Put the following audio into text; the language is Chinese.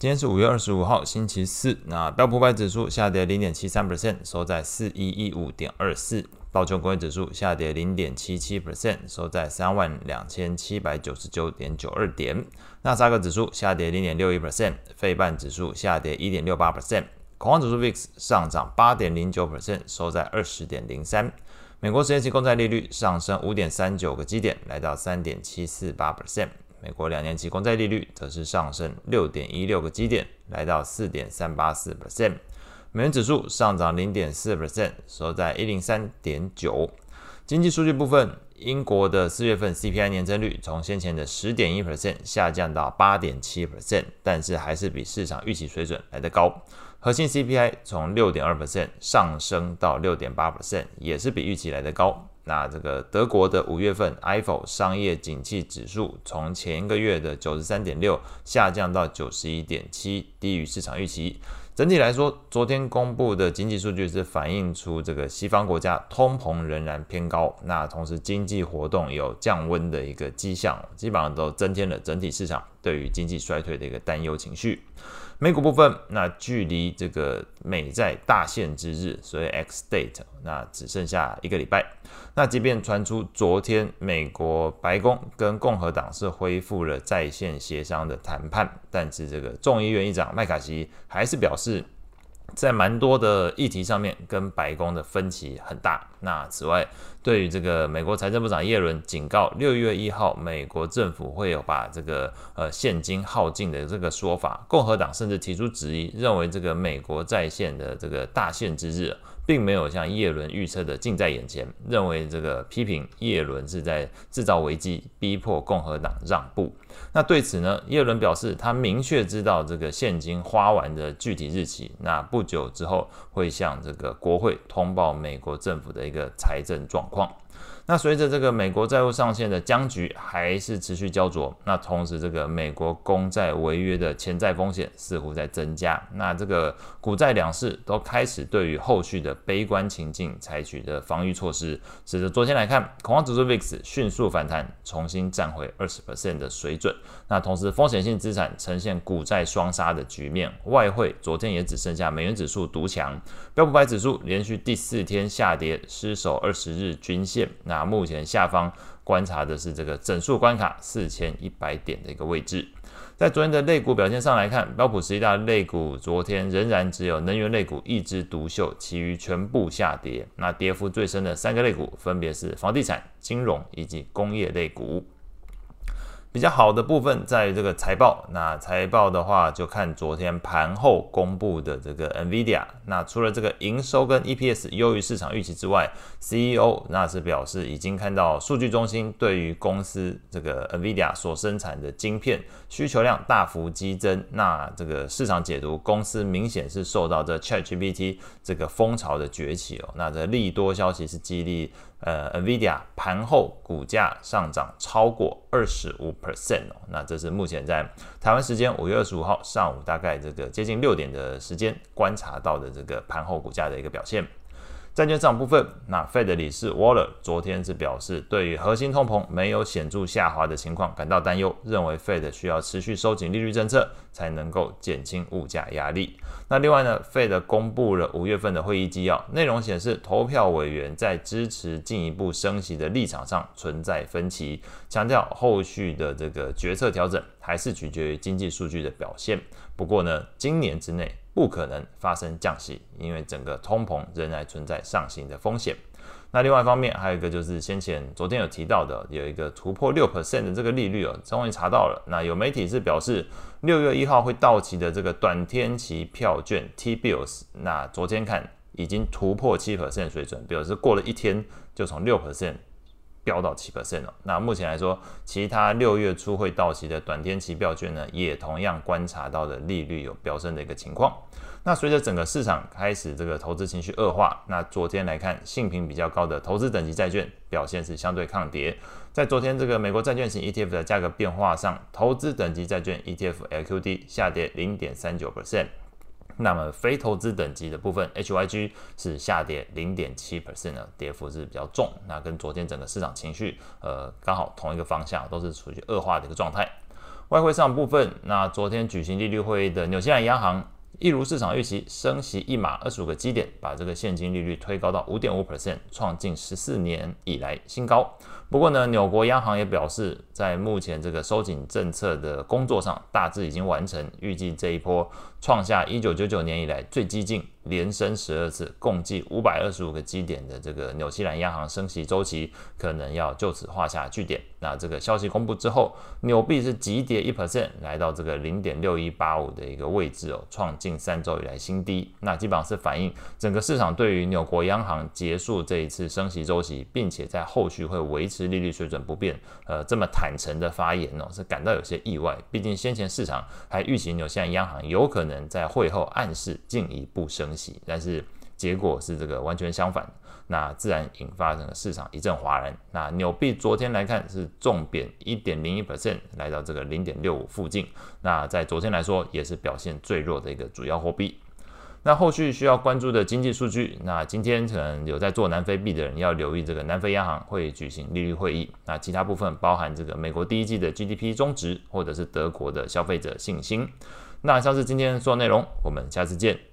今天是五月二十五号，星期四。那标普五百指数下跌零点七三 percent，收在四一一五点二四。道琼工业指数下跌零点七七 percent，收在三万两千七百九十九点九二点。纳斯达克指数下跌零点六一 percent，费半指数下跌一点六八 percent。恐慌指数 VIX 上涨八点零九 percent，收在二十点零三。美国十年期公债利率上升五点三九个基点，来到三点七四八 percent。美国两年期公债利率则是上升六点一六个基点，来到四点三八四 percent。美元指数上涨零点四 percent，收在一零三点九。经济数据部分，英国的四月份 CPI 年增率从先前的十点一 percent 下降到八点七 percent，但是还是比市场预期水准来得高。核心 CPI 从六点二 percent 上升到六点八 percent，也是比预期来得高。那这个德国的五月份 Ifo 商业景气指数从前一个月的九十三点六下降到九十一点七，低于市场预期。整体来说，昨天公布的经济数据是反映出这个西方国家通膨仍然偏高，那同时经济活动有降温的一个迹象，基本上都增添了整体市场对于经济衰退的一个担忧情绪。美股部分，那距离这个美债大限之日，所以 X date，那只剩下一个礼拜。那即便传出昨天美国白宫跟共和党是恢复了在线协商的谈判，但是这个众议院议长麦卡锡还是表示。在蛮多的议题上面，跟白宫的分歧很大。那此外，对于这个美国财政部长耶伦警告，六月一号美国政府会有把这个呃现金耗尽的这个说法，共和党甚至提出质疑，认为这个美国在线的这个大限之日，并没有像耶伦预测的近在眼前，认为这个批评耶伦是在制造危机，逼迫共和党让步。那对此呢，耶伦表示，他明确知道这个现金花完的具体日期，那不久之后会向这个国会通报美国政府的一个财政状况。那随着这个美国债务上限的僵局还是持续焦灼，那同时这个美国公债违约的潜在风险似乎在增加，那这个股债两市都开始对于后续的悲观情境采取的防御措施，使得昨天来看，恐慌指数 VIX 迅速反弹，重新站回二十 percent 的水准。那同时风险性资产呈现股债双杀的局面，外汇昨天也只剩下美元指数独强，标普百指数连续第四天下跌，失守二十日均线。那目前下方观察的是这个整数关卡四千一百点的一个位置。在昨天的类股表现上来看，标普十一大类股昨天仍然只有能源类股一枝独秀，其余全部下跌。那跌幅最深的三个类股分别是房地产、金融以及工业类股。比较好的部分在于这个财报，那财报的话就看昨天盘后公布的这个 NVIDIA，那除了这个营收跟 EPS 优于市场预期之外，CEO 那是表示已经看到数据中心对于公司这个 NVIDIA 所生产的晶片需求量大幅激增，那这个市场解读公司明显是受到这 ChatGPT 这个风潮的崛起哦，那这利多消息是激励。呃，NVIDIA 盘后股价上涨超过二十五 percent 哦，那这是目前在台湾时间五月二十五号上午大概这个接近六点的时间观察到的这个盘后股价的一个表现。债券市场部分，那 Fed 理事 Waller 昨天是表示，对于核心通膨没有显著下滑的情况感到担忧，认为 Fed 需要持续收紧利率政策，才能够减轻物价压力。那另外呢，Fed 公布了五月份的会议纪要，内容显示投票委员在支持进一步升息的立场上存在分歧，强调后续的这个决策调整还是取决于经济数据的表现。不过呢，今年之内不可能发生降息，因为整个通膨仍然存在上行的风险。那另外一方面，还有一个就是先前昨天有提到的，有一个突破六 percent 的这个利率哦，终于查到了。那有媒体是表示，六月一号会到期的这个短天期票券 T-bills，那昨天看已经突破七 percent 水准，表示过了一天就从六 percent 飙到七 percent 了。那目前来说，其他六月初会到期的短天期票券呢，也同样观察到的利率有飙升的一个情况。那随着整个市场开始这个投资情绪恶化，那昨天来看，性评比较高的投资等级债券表现是相对抗跌。在昨天这个美国债券型 ETF 的价格变化上，投资等级债券 ETF LQD 下跌零点三九 percent，那么非投资等级的部分 HYG 是下跌零点七 percent 的跌幅是比较重。那跟昨天整个市场情绪呃刚好同一个方向，都是处于恶化的一个状态。外汇市场部分，那昨天举行利率会议的纽西兰央行，一如市场预期，升息一码二十五个基点，把这个现金利率推高到五点五 percent，创近十四年以来新高。不过呢，纽国央行也表示，在目前这个收紧政策的工作上，大致已经完成，预计这一波创下一九九九年以来最激进。连升十二次，共计五百二十五个基点的这个纽西兰央行升息周期，可能要就此画下句点。那这个消息公布之后，纽币是急跌一 percent，来到这个零点六一八五的一个位置哦，创近三周以来新低。那基本上是反映整个市场对于纽国央行结束这一次升息周期，并且在后续会维持利率水准不变，呃，这么坦诚的发言哦，是感到有些意外。毕竟先前市场还预期纽西兰央行有可能在会后暗示进一步升。但是结果是这个完全相反，那自然引发整个市场一阵哗然。那纽币昨天来看是重贬一点零一 percent，来到这个零点六五附近。那在昨天来说也是表现最弱的一个主要货币。那后续需要关注的经济数据，那今天可能有在做南非币的人要留意这个南非央行会举行利率会议。那其他部分包含这个美国第一季的 GDP 终值，或者是德国的消费者信心。那像是今天所有内容，我们下次见。